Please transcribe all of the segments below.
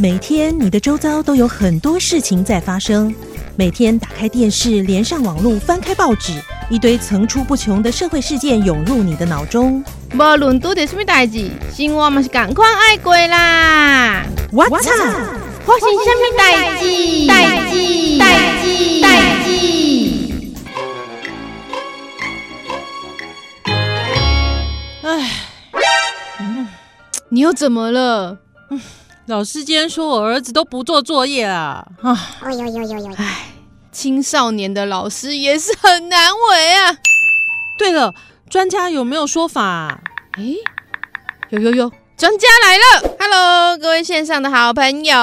每天你的周遭都有很多事情在发生，每天打开电视，连上网络，翻开报纸，一堆层出不穷的社会事件涌入你的脑中。无论遇到什么代志，生活嘛是赶快爱过啦。我操！发生什么代志？代志？代志？代志？哎，嗯，你又怎么了？嗯老师今天说我儿子都不做作业啊！啊，哎呦呦呦呦！哎，青少年的老师也是很难为啊。对了，专家有没有说法？哎，有有有，专家来了！Hello，各位线上的好朋友，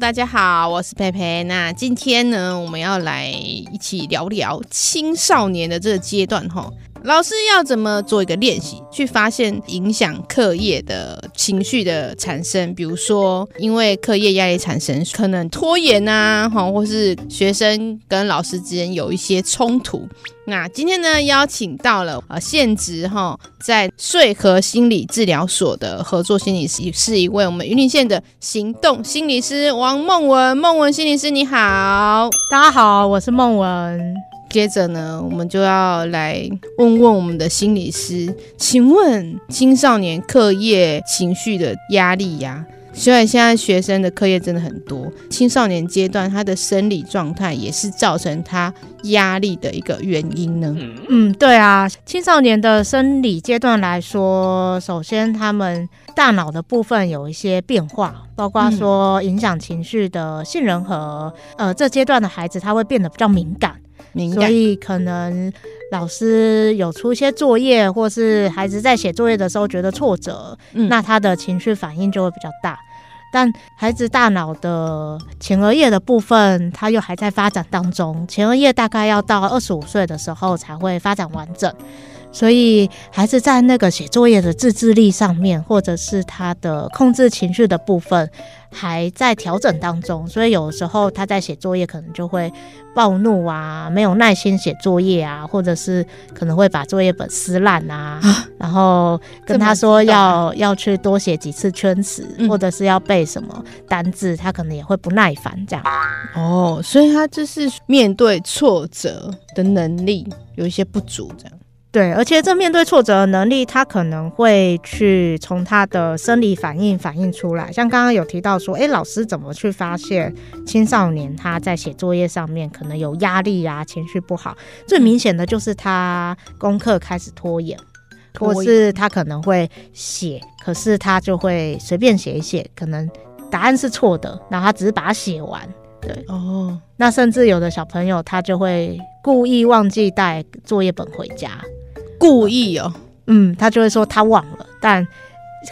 大家好，我是佩佩。那今天呢，我们要来一起聊聊青少年的这个阶段哈。老师要怎么做一个练习，去发现影响课业的情绪的产生？比如说，因为课业压力产生，可能拖延啊，哈，或是学生跟老师之间有一些冲突。那今天呢，邀请到了呃，现职哈，在穗禾心理治疗所的合作心理师，是一位我们云林县的行动心理师王孟文。孟文心理师，你好，大家好，我是孟文。接着呢，我们就要来问问我们的心理师，请问青少年课业情绪的压力呀、啊，虽然现在学生的课业真的很多，青少年阶段他的生理状态也是造成他压力的一个原因呢？嗯，对啊，青少年的生理阶段来说，首先他们大脑的部分有一些变化，包括说影响情绪的杏仁核，呃，这阶段的孩子他会变得比较敏感。所以可能老师有出一些作业，或是孩子在写作业的时候觉得挫折，嗯，那他的情绪反应就会比较大。但孩子大脑的前额叶的部分，他又还在发展当中，前额叶大概要到二十五岁的时候才会发展完整。所以孩子在那个写作业的自制力上面，或者是他的控制情绪的部分，还在调整当中。所以有时候他在写作业可能就会暴怒啊，没有耐心写作业啊，或者是可能会把作业本撕烂啊，然后跟他说要要去多写几次圈词，或者是要背什么单字，他可能也会不耐烦这样。哦，所以他就是面对挫折的能力有一些不足这样。对，而且这面对挫折的能力，他可能会去从他的生理反应反映出来。像刚刚有提到说，哎，老师怎么去发现青少年他在写作业上面可能有压力啊，情绪不好？最明显的就是他功课开始拖延，或是他可能会写，可是他就会随便写一写，可能答案是错的，然后他只是把它写完。对哦，那甚至有的小朋友他就会故意忘记带作业本回家。故意哦，嗯，他就会说他忘了，但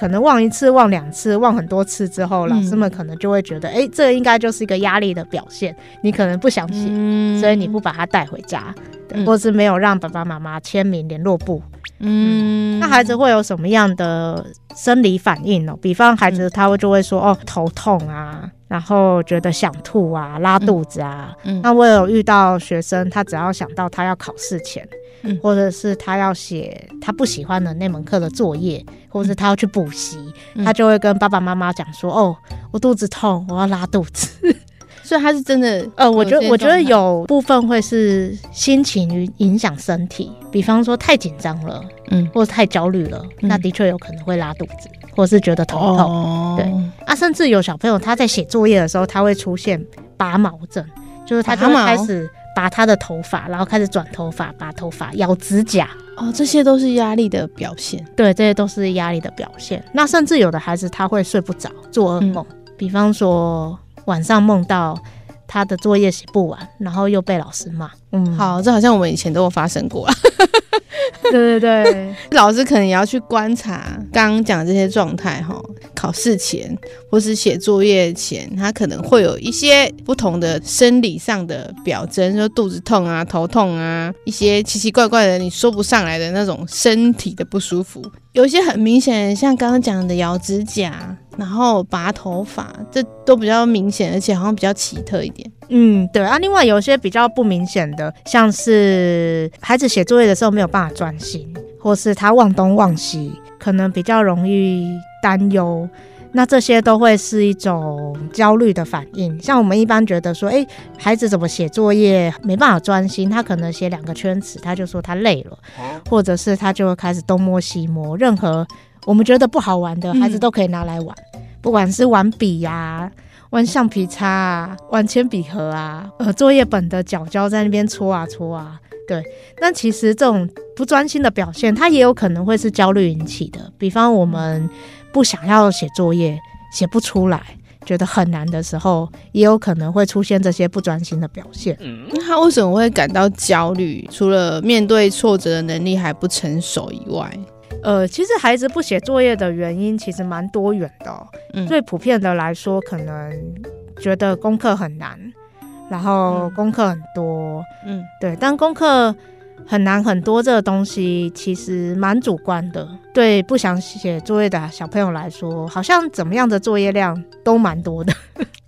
可能忘一次、忘两次、忘很多次之后，老师们可能就会觉得，哎、嗯欸，这应该就是一个压力的表现。你可能不想写，嗯、所以你不把它带回家，对，或是没有让爸爸妈妈签名联络簿。嗯，那孩子会有什么样的生理反应呢？比方孩子他会就会说，哦，头痛啊，然后觉得想吐啊，拉肚子啊。嗯，那我有遇到学生，他只要想到他要考试前。或者是他要写他不喜欢的那门课的作业，或者是他要去补习，他就会跟爸爸妈妈讲说：“哦，我肚子痛，我要拉肚子。”所以他是真的。呃，我觉得我觉得有部分会是心情影响身体，比方说太紧张了，嗯，或者太焦虑了，嗯，那的确有可能会拉肚子，或是觉得头痛。哦，对啊，甚至有小朋友他在写作业的时候，他会出现拔毛症，就是他就会开始。拔他的头发，然后开始转头发，拔头发，咬指甲。哦，这些都是压力的表现。对，这些都是压力的表现。那甚至有的孩子他会睡不着，做噩梦，嗯、比方说晚上梦到他的作业写不完，然后又被老师骂。嗯，好，这好像我们以前都有发生过。对 对对，老师可能也要去观察刚刚讲这些状态哈。考试前或是写作业前，他可能会有一些不同的生理上的表征，说肚子痛啊、头痛啊，一些奇奇怪怪的你说不上来的那种身体的不舒服。有一些很明显，像刚刚讲的咬指甲，然后拔头发，这都比较明显，而且好像比较奇特一点。嗯，对啊。另外有些比较不明显的，像是孩子写作业的时候没有办法专心，或是他忘东忘西，可能比较容易担忧，那这些都会是一种焦虑的反应。像我们一般觉得说，哎，孩子怎么写作业没办法专心？他可能写两个圈词，他就说他累了，或者是他就会开始东摸西摸。任何我们觉得不好玩的，孩子都可以拿来玩，嗯、不管是玩笔呀、啊、玩橡皮擦啊、玩铅笔盒啊，呃，作业本的角胶在那边搓啊搓啊。对，那其实这种不专心的表现，它也有可能会是焦虑引起的。比方我们。不想要写作业，写不出来，觉得很难的时候，也有可能会出现这些不专心的表现。嗯，他为什么会感到焦虑？除了面对挫折的能力还不成熟以外，呃，其实孩子不写作业的原因其实蛮多元的哦。嗯，最普遍的来说，可能觉得功课很难，然后功课很多。嗯，对，但功课。很难很多，这个东西其实蛮主观的。对不想写作业的小朋友来说，好像怎么样的作业量都蛮多的。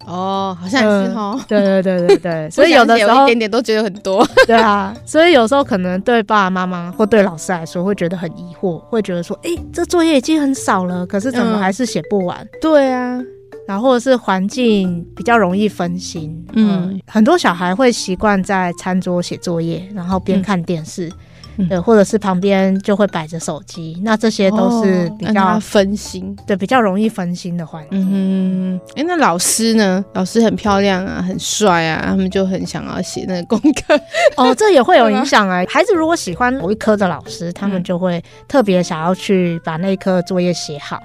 哦，好像也是哦、嗯。对对对对对，所以有的时候一点点都觉得很多。对啊，所以有时候可能对爸爸妈妈或对老师来说会觉得很疑惑，会觉得说：哎，这作业已经很少了，可是怎么还是写不完？嗯、对啊。然后或者是环境比较容易分心，嗯，嗯，很多小孩会习惯在餐桌写作业，然后边看电视，嗯、对，或者是旁边就会摆着手机，那这些都是比较分心，对，比较容易分心的环境。嗯，哎，那老师呢？老师很漂亮啊，很帅啊，他们就很想要写那个功课。哦，这也会有影响啊。孩子如果喜欢某一科的老师，他们就会特别想要去把那一科作业写好。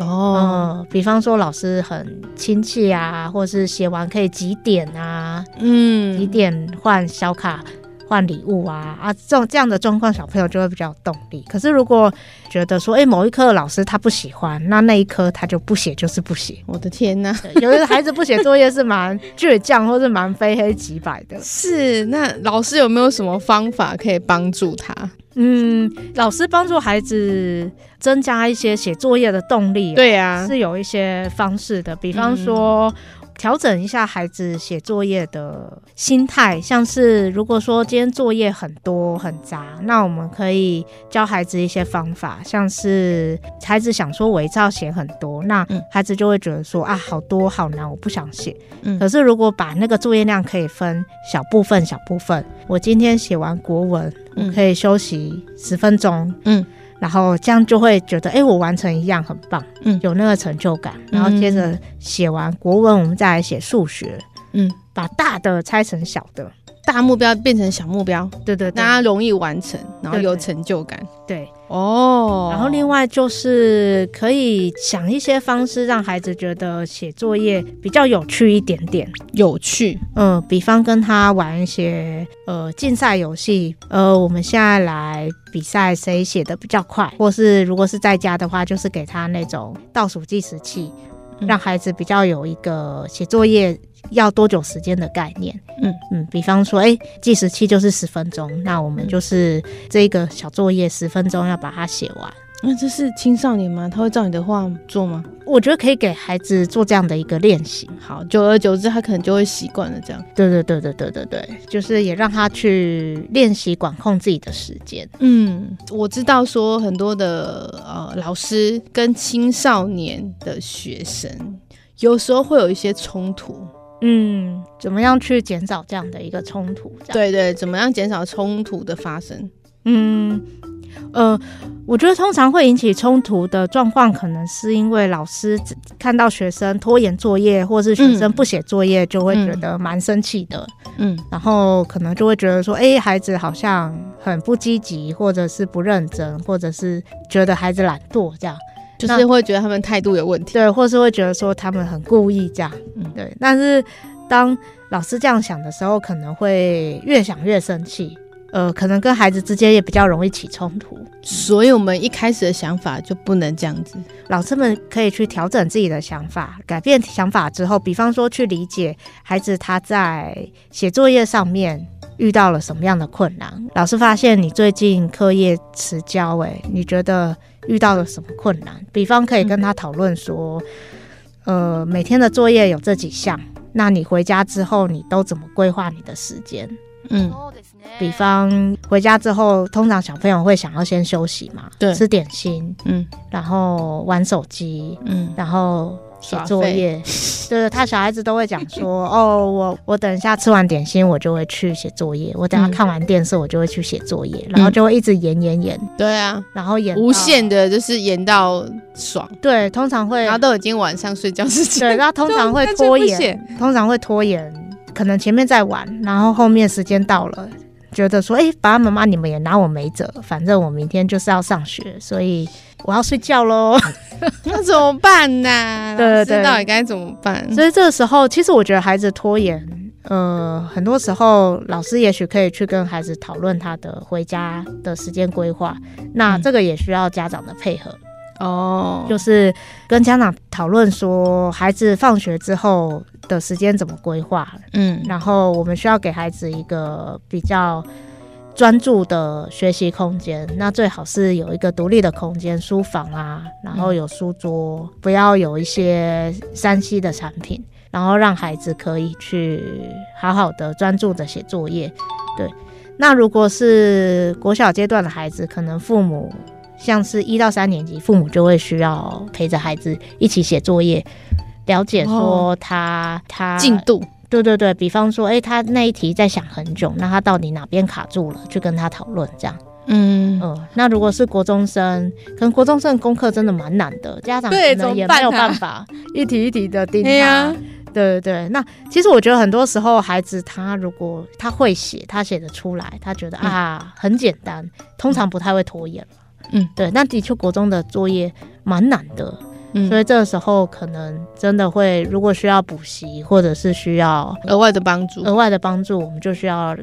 哦、嗯，比方说老师很亲切啊，或是写完可以几点啊，嗯，几点换小卡换礼物啊啊，这种这样的状况，小朋友就会比较有动力。可是如果觉得说，哎、欸，某一科的老师他不喜欢，那那一科他就不写，就是不写。我的天哪，有的孩子不写作业是蛮倔强，或是蛮非黑即白的。是，那老师有没有什么方法可以帮助他？嗯，老师帮助孩子增加一些写作业的动力，对呀，是有一些方式的，比方说。调整一下孩子写作业的心态，像是如果说今天作业很多很杂，那我们可以教孩子一些方法，像是孩子想说我一次要写很多，那孩子就会觉得说啊，好多好难，我不想写。嗯，可是如果把那个作业量可以分小部分小部分，我今天写完国文，我可以休息十分钟。嗯。然后这样就会觉得，哎，我完成一样很棒，嗯，有那个成就感。然后接着写完国文，我们再来写数学，嗯，把大的拆成小的，大目标变成小目标，对对对，大家容易完成，然后有成就感，对，对。哦，然后另外就是可以想一些方式，让孩子觉得写作业比较有趣一点点。有趣，嗯，比方跟他玩一些呃竞赛游戏，呃，我们现在来比赛谁写的比较快，或是如果是在家的话，就是给他那种倒数计时器，让孩子比较有一个写作业。要多久时间的概念？嗯嗯，比方说，哎、欸，计时器就是十分钟，那我们就是这一个小作业十分钟要把它写完。那这是青少年吗？他会照你的话做吗？我觉得可以给孩子做这样的一个练习。好，久而久之，他可能就会习惯了这样。对对对对对对对，就是也让他去练习管控自己的时间。嗯，我知道说很多的呃老师跟青少年的学生有时候会有一些冲突。嗯，怎么样去减少这样的一个冲突？对对，怎么样减少冲突的发生？嗯，呃，我觉得通常会引起冲突的状况，可能是因为老师看到学生拖延作业，或是学生不写作业，就会觉得蛮生气的。嗯，然后可能就会觉得说，哎，孩子好像很不积极，或者是不认真，或者是觉得孩子懒惰这样。就是会觉得他们态度有问题，对，或是会觉得说他们很故意这样，嗯，对。但是当老师这样想的时候，可能会越想越生气，呃，可能跟孩子之间也比较容易起冲突。所以，我们一开始的想法就不能这样子。老师们可以去调整自己的想法，改变想法之后，比方说去理解孩子他在写作业上面遇到了什么样的困难。老师发现你最近课业迟交，哎，你觉得？遇到了什么困难？比方可以跟他讨论说，嗯、呃，每天的作业有这几项，那你回家之后你都怎么规划你的时间？嗯，比方回家之后，通常小朋友会想要先休息嘛，对，吃点心，嗯，然后玩手机，嗯，然后。写作业，对，他小孩子都会讲说，哦，我我等一下吃完点心，我就会去写作业；我等下看完电视，我就会去写作业，嗯、然后就会一直演演演。对啊，然后演无限的，就是演到爽。对，通常会，然后都已经晚上睡觉时间。对，然后通常会 拖延，通常会拖延，可能前面在玩，然后后面时间到了。觉得说，哎、欸，爸爸妈妈，你们也拿我没辙，反正我明天就是要上学，所以我要睡觉喽。那怎么办呢、啊？对对对，到底该怎么办？所以这个时候，其实我觉得孩子拖延，呃，很多时候老师也许可以去跟孩子讨论他的回家的时间规划。那这个也需要家长的配合。哦，就是跟家长讨论说，孩子放学之后的时间怎么规划？嗯，然后我们需要给孩子一个比较专注的学习空间，那最好是有一个独立的空间，书房啊，然后有书桌，嗯、不要有一些山西的产品，然后让孩子可以去好好的专注的写作业。对，那如果是国小阶段的孩子，可能父母。像是一到三年级，父母就会需要陪着孩子一起写作业，了解说他、哦、他进度，对对对，比方说，哎、欸，他那一题在想很久，那他到底哪边卡住了，去跟他讨论这样。嗯嗯、呃，那如果是国中生，可能国中生的功课真的蛮难的，家长可能也没有办法一题一题的盯他。对，啊、对对对，那其实我觉得很多时候孩子他如果他会写，他写得出来，他觉得、嗯、啊很简单，通常不太会拖延。嗯，对，那的确国中的作业蛮难的，嗯，所以这个时候可能真的会，如果需要补习或者是需要额外的帮助，额外的帮助，我们就需要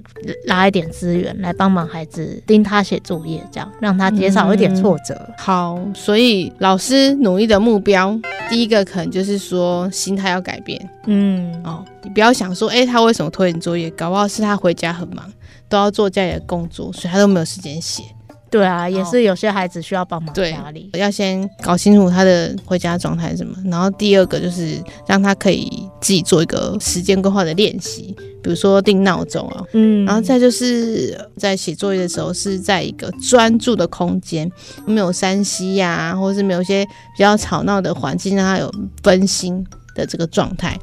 拉一点资源来帮忙孩子盯他写作业，这样让他减少一点挫折。嗯。好，所以老师努力的目标，第一个可能就是说心态要改变。嗯，哦，你不要想说，哎，他为什么拖延作业？搞不好是他回家很忙，都要做家里的工作，所以他都没有时间写。对啊，也是有些孩子需要帮忙家里，要先搞清楚他的回家状态是什么。然后第二个就是让他可以自己做一个时间规划的练习，比如说定闹钟啊，嗯，然后再就是在写作业的时候是在一个专注的空间，没有 3C 呀，或者是没有一些比较吵闹的环境，让他有分心的这个状态。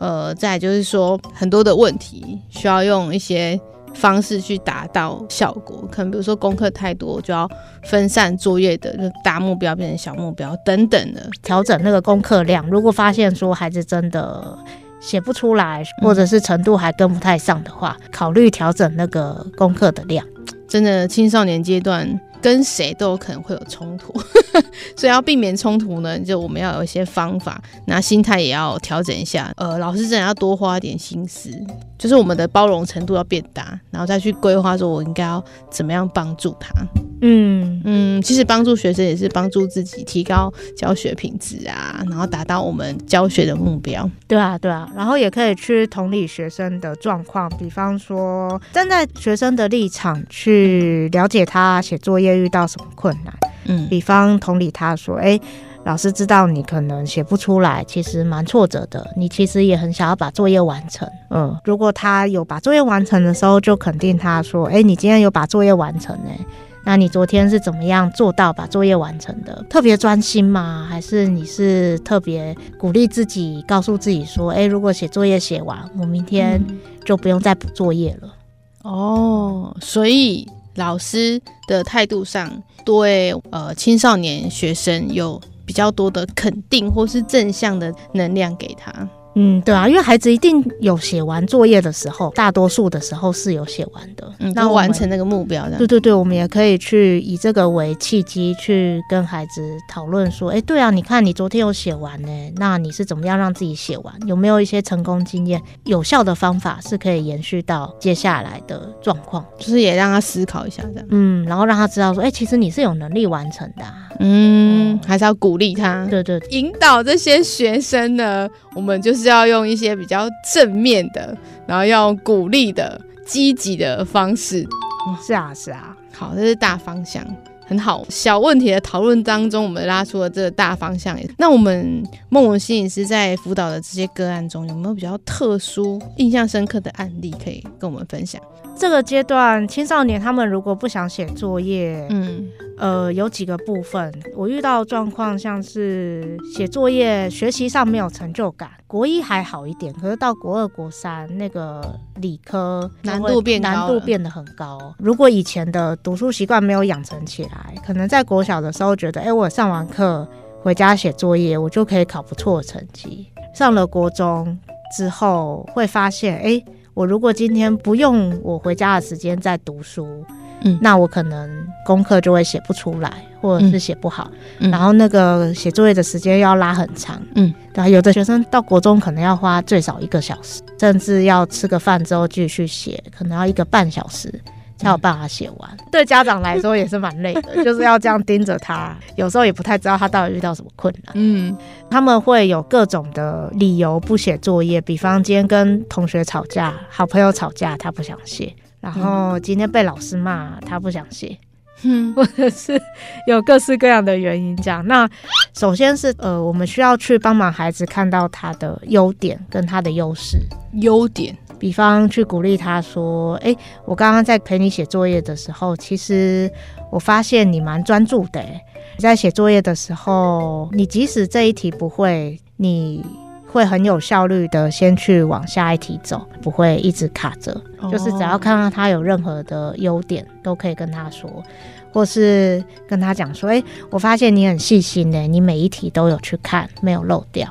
呃，再就是说很多的问题需要用一些。方式去达到效果，可能比如说功课太多，就要分散作业的，就大目标变成小目标等等的，调整那个功课量。如果发现说孩子真的写不出来，或者是程度还跟不太上的话，嗯、考虑调整那个功课的量。真的，青少年阶段。跟谁都有可能会有冲突，所以要避免冲突呢，就我们要有一些方法，那心态也要调整一下。呃，老师真的要多花一点心思，就是我们的包容程度要变大，然后再去规划说，我应该要怎么样帮助他。嗯嗯，其实帮助学生也是帮助自己，提高教学品质啊，然后达到我们教学的目标。对啊，对啊，然后也可以去同理学生的状况，比方说站在学生的立场去了解他写作业。遇到什么困难？嗯，比方同理他说：“哎，老师知道你可能写不出来，其实蛮挫折的。你其实也很想要把作业完成。嗯，如果他有把作业完成的时候，就肯定他说：哎，你今天有把作业完成呢？那你昨天是怎么样做到把作业完成的？特别专心吗？还是你是特别鼓励自己，告诉自己说：哎，如果写作业写完，我明天就不用再补作业了。哦，所以。”老师的态度上，对呃青少年学生有比较多的肯定或是正向的能量给他。嗯，对啊，因为孩子一定有写完作业的时候，大多数的时候是有写完的，嗯，那完成那个目标的。对对对，我们也可以去以这个为契机，去跟孩子讨论说，哎，对啊，你看你昨天有写完呢，那你是怎么样让自己写完？有没有一些成功经验、有效的方法是可以延续到接下来的状况？就是也让他思考一下，这样。嗯，然后让他知道说，哎，其实你是有能力完成的啊。嗯，还是要鼓励他，对对，引导这些学生呢，我们就是要用一些比较正面的，然后要鼓励的、积极的方式。是啊，是啊，好，这是大方向。很好，小问题的讨论当中，我们拉出了这个大方向。那我们孟文心理师在辅导的这些个案中，有没有比较特殊、印象深刻的案例可以跟我们分享？这个阶段青少年他们如果不想写作业，嗯，呃，有几个部分，我遇到状况像是写作业学习上没有成就感，国一还好一点，可是到国二、国三那个理科难度变，难度变得很高。如果以前的读书习惯没有养成起来，可能在国小的时候觉得，哎，我上完课回家写作业，我就可以考不错的成绩。上了国中之后，会发现，哎。我如果今天不用我回家的时间在读书，嗯，那我可能功课就会写不出来，或者是写不好，嗯，然后那个写作业的时间要拉很长，嗯，对啊，有的学生到国中可能要花最少一个小时，甚至要吃个饭之后继续写，可能要一个半小时。才有办法写完，嗯、对家长来说也是蛮累的，就是要这样盯着他，有时候也不太知道他到底遇到什么困难。嗯，他们会有各种的理由不写作业，比方今天跟同学吵架、好朋友吵架，他不想写；然后今天被老师骂，他不想写。嗯，或者是有各式各样的原因这样。那首先是呃，我们需要去帮忙孩子看到他的优点跟他的优势。优点。比方去鼓励他说：“哎、欸，我刚刚在陪你写作业的时候，其实我发现你蛮专注的。你在写作业的时候，你即使这一题不会，你会很有效率的先去往下一题走，不会一直卡着。哦、就是只要看到他有任何的优点，都可以跟他说，或是跟他讲说：哎、欸，我发现你很细心的，你每一题都有去看，没有漏掉。”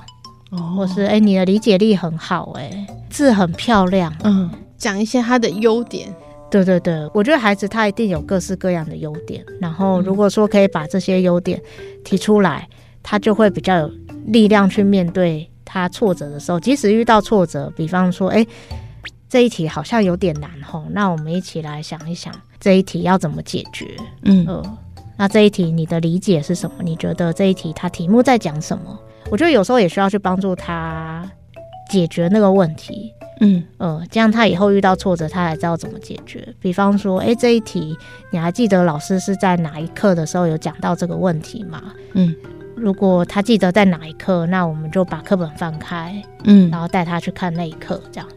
或是哎、欸，你的理解力很好、欸，哎，字很漂亮，嗯，讲一些他的优点。对对对，我觉得孩子他一定有各式各样的优点，然后如果说可以把这些优点提出来，他就会比较有力量去面对他挫折的时候。即使遇到挫折，比方说，哎、欸，这一题好像有点难吼，那我们一起来想一想这一题要怎么解决。嗯，呃，那这一题你的理解是什么？你觉得这一题它题目在讲什么？我觉得有时候也需要去帮助他解决那个问题，嗯呃，这样他以后遇到挫折，他才知道怎么解决。比方说，哎，这一题你还记得老师是在哪一课的时候有讲到这个问题吗？嗯，如果他记得在哪一课，那我们就把课本翻开，嗯，然后带他去看那一课，这样。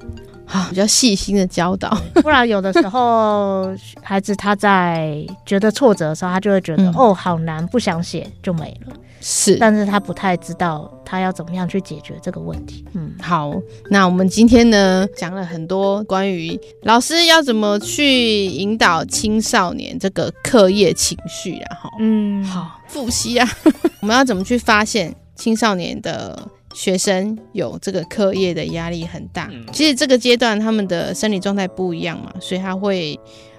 好，比较细心的教导，不然有的时候 孩子他在觉得挫折的时候，他就会觉得、嗯、哦好难，不想写就没了。是，但是他不太知道他要怎么样去解决这个问题。嗯，好，那我们今天呢讲了很多关于老师要怎么去引导青少年这个课业情绪然后，嗯，好，复习啊，我们要怎么去发现青少年的？学生有这个课业的压力很大，其实这个阶段他们的生理状态不一样嘛，所以他会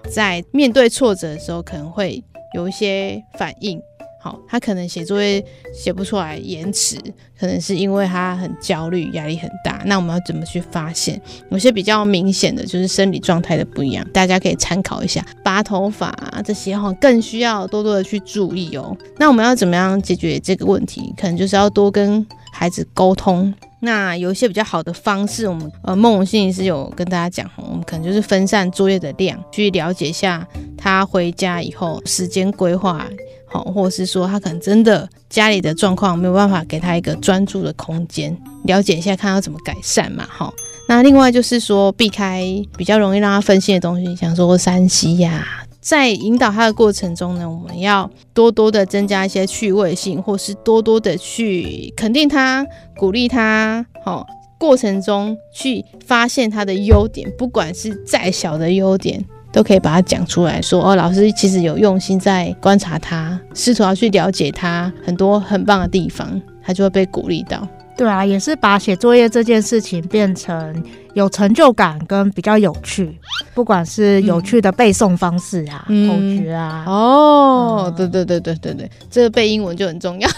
在面对挫折的时候可能会有一些反应。好，他可能写作业写不出来，延迟，可能是因为他很焦虑，压力很大。那我们要怎么去发现？有些比较明显的就是生理状态的不一样，大家可以参考一下。拔头发啊这些哈，更需要多多的去注意哦。那我们要怎么样解决这个问题？可能就是要多跟孩子沟通。那有一些比较好的方式，我们呃孟文心理师有跟大家讲，我们可能就是分散作业的量，去了解一下他回家以后时间规划。好，或者是说他可能真的家里的状况没有办法给他一个专注的空间，了解一下，看要怎么改善嘛。好，那另外就是说避开比较容易让他分心的东西，像说 3C 呀，在引导他的过程中呢，我们要多多的增加一些趣味性，或是多多的去肯定他、鼓励他。好，过程中去发现他的优点，不管是再小的优点。都可以把它讲出来说哦，老师其实有用心在观察他，试图要去了解他很多很棒的地方，他就会被鼓励到。对啊，也是把写作业这件事情变成有成就感跟比较有趣，不管是有趣的背诵方式啊、口诀、嗯、啊。哦，嗯、对对对对对对，这个背英文就很重要。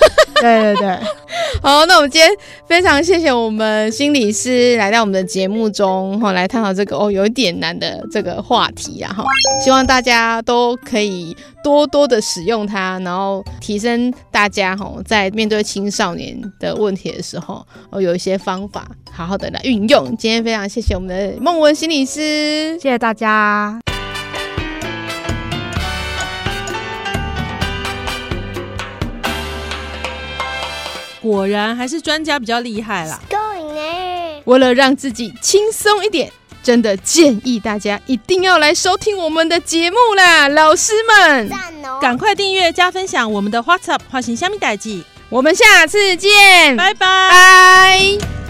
对 对对。好，那我们今天非常谢谢我们心理师来到我们的节目中，哈，来探讨这个哦有一点难的这个话题啊，哈，希望大家都可以多多的使用它，然后提升大家哈在面对青少年的问题的时候，哦有一些方法好好的来运用。今天非常谢谢我们的孟文心理师，谢谢大家。果然还是专家比较厉害啦。为了让自己轻松一点，真的建议大家一定要来收听我们的节目啦，老师们，赶、哦、快订阅加分享我们的 WhatsApp 花型虾米代记，我们下次见，拜拜。